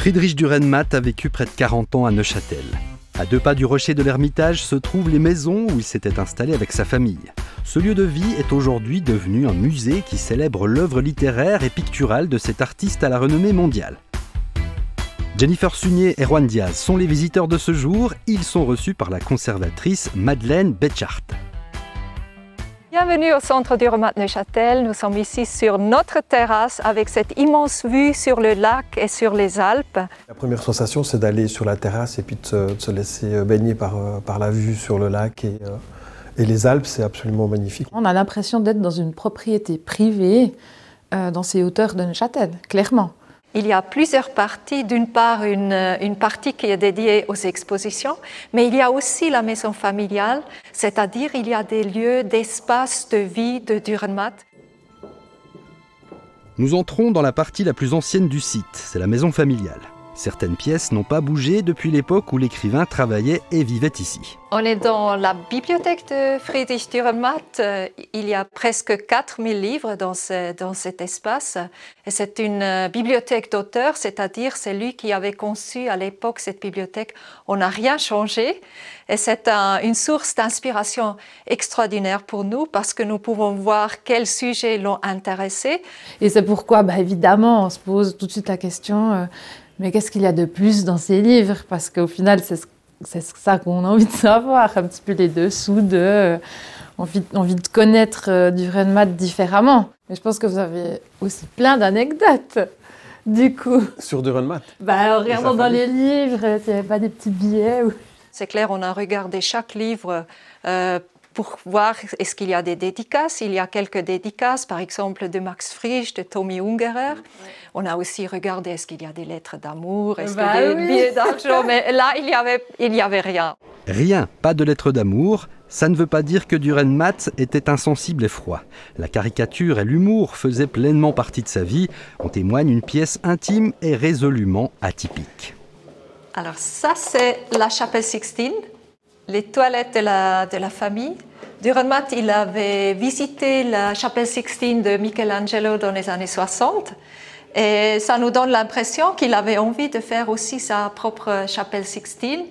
Friedrich Dürrenmatt a vécu près de 40 ans à Neuchâtel. À deux pas du rocher de l'Ermitage se trouvent les maisons où il s'était installé avec sa famille. Ce lieu de vie est aujourd'hui devenu un musée qui célèbre l'œuvre littéraire et picturale de cet artiste à la renommée mondiale. Jennifer Sunier et Juan Diaz sont les visiteurs de ce jour. Ils sont reçus par la conservatrice Madeleine Betchart. Bienvenue au centre du Remat Neuchâtel. Nous sommes ici sur notre terrasse avec cette immense vue sur le lac et sur les Alpes. La première sensation, c'est d'aller sur la terrasse et puis de se, laisser euh, baigner par, euh, par, la vue sur le lac et, euh, et les Alpes. C'est absolument magnifique. On a l'impression d'être dans une propriété privée dans ces hauteurs de Neuchâtel, clairement. Il y a plusieurs parties. D'une part, une, partie qui est dédiée aux expositions, mais il y a aussi la maison familiale, c'est-à-dire il y a des lieux d'espace de vie de Dürrenmatt. Nous entrons dans la partie la plus ancienne du site, c'est la maison familiale. Certaines pièces n'ont pas bougé depuis l'époque où l'écrivain travaillait et vivait ici. On est dans la bibliothèque de Friedrich Dürrenmatt. Il y a presque 4000 livres dans, dans cet espace. Et c'est une bibliothèque d'auteur, c'est-à-dire c'est lui qui avait conçu à l'époque cette bibliothèque. On n'a rien changé. Et c'est une source d'inspiration extraordinaire pour nous parce que nous pouvons voir quels sujets l'ont intéressé. Et c'est pourquoi, bah, évidemment, on se pose tout de suite la question. Euh, mais qu'est-ce qu'il y a de plus dans ces livres? Parce qu'au final, c'est ça qu'on a envie de savoir, un petit peu les dessous de... Euh, envie, envie de connaître euh, du Renmat différemment. Mais je pense que vous avez aussi plein d'anecdotes, du coup. Sur du Renmat bah, En regardant dans les livres, il n'y avait pas des petits billets. C'est clair, on a regardé chaque livre euh, pour voir est-ce qu'il y a des dédicaces? Il y a quelques dédicaces, par exemple de Max Frisch, de Tommy Ungerer. On a aussi regardé est-ce qu'il y a des lettres d'amour, est-ce qu'il y a des billets d'argent, mais là, il n'y avait, il y avait rien. Rien, pas de lettres d'amour. Ça ne veut pas dire que Durenmatt était insensible et froid. La caricature et l'humour faisaient pleinement partie de sa vie. On témoigne une pièce intime et résolument atypique. Alors ça, c'est la chapelle Sixtine les toilettes de la, de la famille. Dürrenmatt, il avait visité la chapelle Sixtine de Michelangelo dans les années 60 et ça nous donne l'impression qu'il avait envie de faire aussi sa propre chapelle Sixtine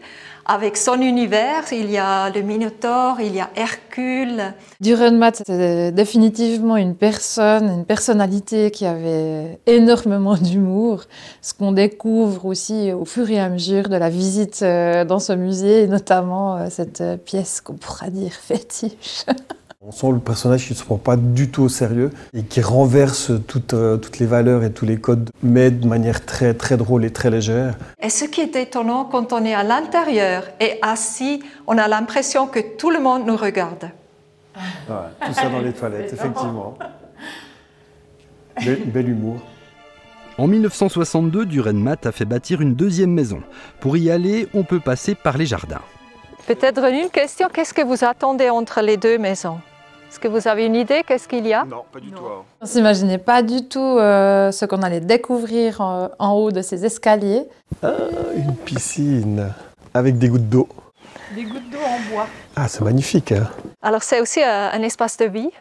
avec son univers. Il y a le Minotaure, il y a Hercule. Dürrenmatt, c'est définitivement une personne, une personnalité qui avait énormément d'humour. Ce qu'on découvre aussi au fur et à mesure de la visite euh, dans ce musée, notamment euh, cette pièce qu'on pourra dire fétiche. On sent le personnage qui ne se prend pas du tout au sérieux et qui renverse toutes, euh, toutes les valeurs et tous les codes, mais de manière très, très drôle et très légère. Et ce qui est étonnant, quand on est à l'intérieur et assis, on a l'impression que tout le monde nous regarde. tout ça dans les toilettes, effectivement. Bel, bel humour. En 1962, Durenmatt a fait bâtir une deuxième maison. Pour y aller, on peut passer par les jardins. Peut-être une question, qu'est-ce que vous attendez entre les deux maisons? Est-ce que vous avez une idée Qu'est-ce qu'il y a? Non, pas du tout. Hein. On ne s'imaginait pas du tout euh, ce qu'on allait découvrir en, haut de ces escaliers. Ah, une piscine avec des gouttes d'eau. Des gouttes d'eau en bois. Ah, c'est magnifique. Hein. Alors c'est aussi euh, un espace de vie.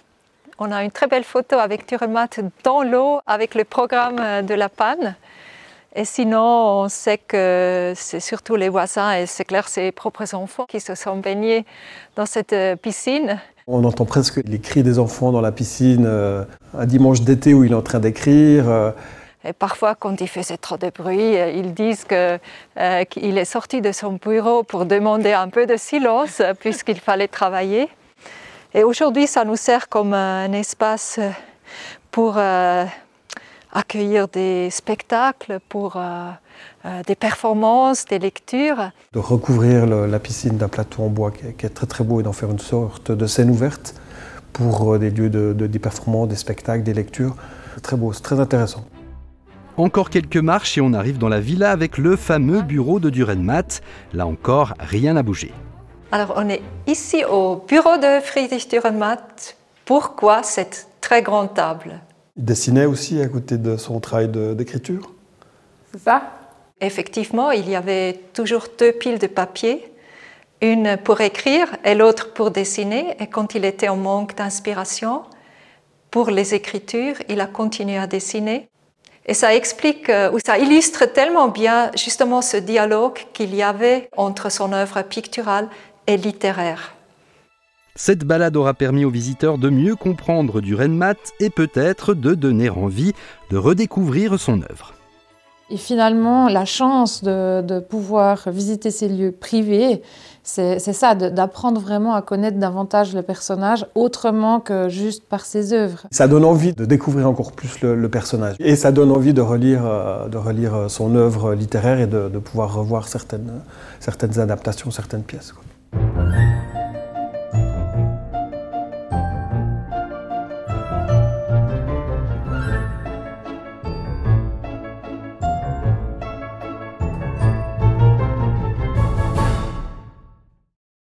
On a une très belle photo avec Turmat dans l'eau avec le programme euh, de la panne. Et sinon, on sait que c'est surtout les voisins et c'est clair ses propres enfants qui se sont baignés dans cette piscine. On entend presque les cris des enfants dans la piscine euh, un dimanche d'été où il est en train d'écrire. Euh. Et parfois, quand il faisait trop de bruit, euh, ils disent qu'il est sorti de son bureau pour demander un peu de silence puisqu'il fallait travailler. Et aujourd'hui, ça nous sert comme un espace pour accueillir des spectacles, pour euh, euh, des performances, des lectures. De recouvrir la piscine d'un plateau en bois qui est, très très beau et d'en faire une sorte de scène ouverte pour euh, des lieux de, des performances, des spectacles, des lectures. C'est très beau, c'est très intéressant. Encore quelques marches et on arrive dans la villa avec le fameux bureau de Durenmatt. Là encore, rien n'a bougé. Alors on est ici au bureau de Friedrich Dürrenmatt. Pourquoi cette très grande table? Il dessinait aussi à côté de son travail d'écriture C'est ça? Effectivement, il y avait toujours deux piles de papier, une pour écrire et l'autre pour dessiner. Et quand il était en manque d'inspiration pour les écritures, il a continué à dessiner. Et ça explique, euh, ou ça illustre tellement bien justement ce dialogue qu'il y avait entre son œuvre picturale et littéraire. Cette balade aura permis aux visiteurs de mieux comprendre du Renmat et peut-être de donner envie de redécouvrir son œuvre. Et finalement, la chance de, pouvoir visiter ces lieux privés, c'est ça, d'apprendre vraiment à connaître davantage le personnage autrement que juste par ses œuvres. Ça donne envie de découvrir encore plus le, personnage. Et ça donne envie de relire, euh, de relire son œuvre littéraire et de, pouvoir revoir certaines, certaines adaptations, certaines pièces. Quoi.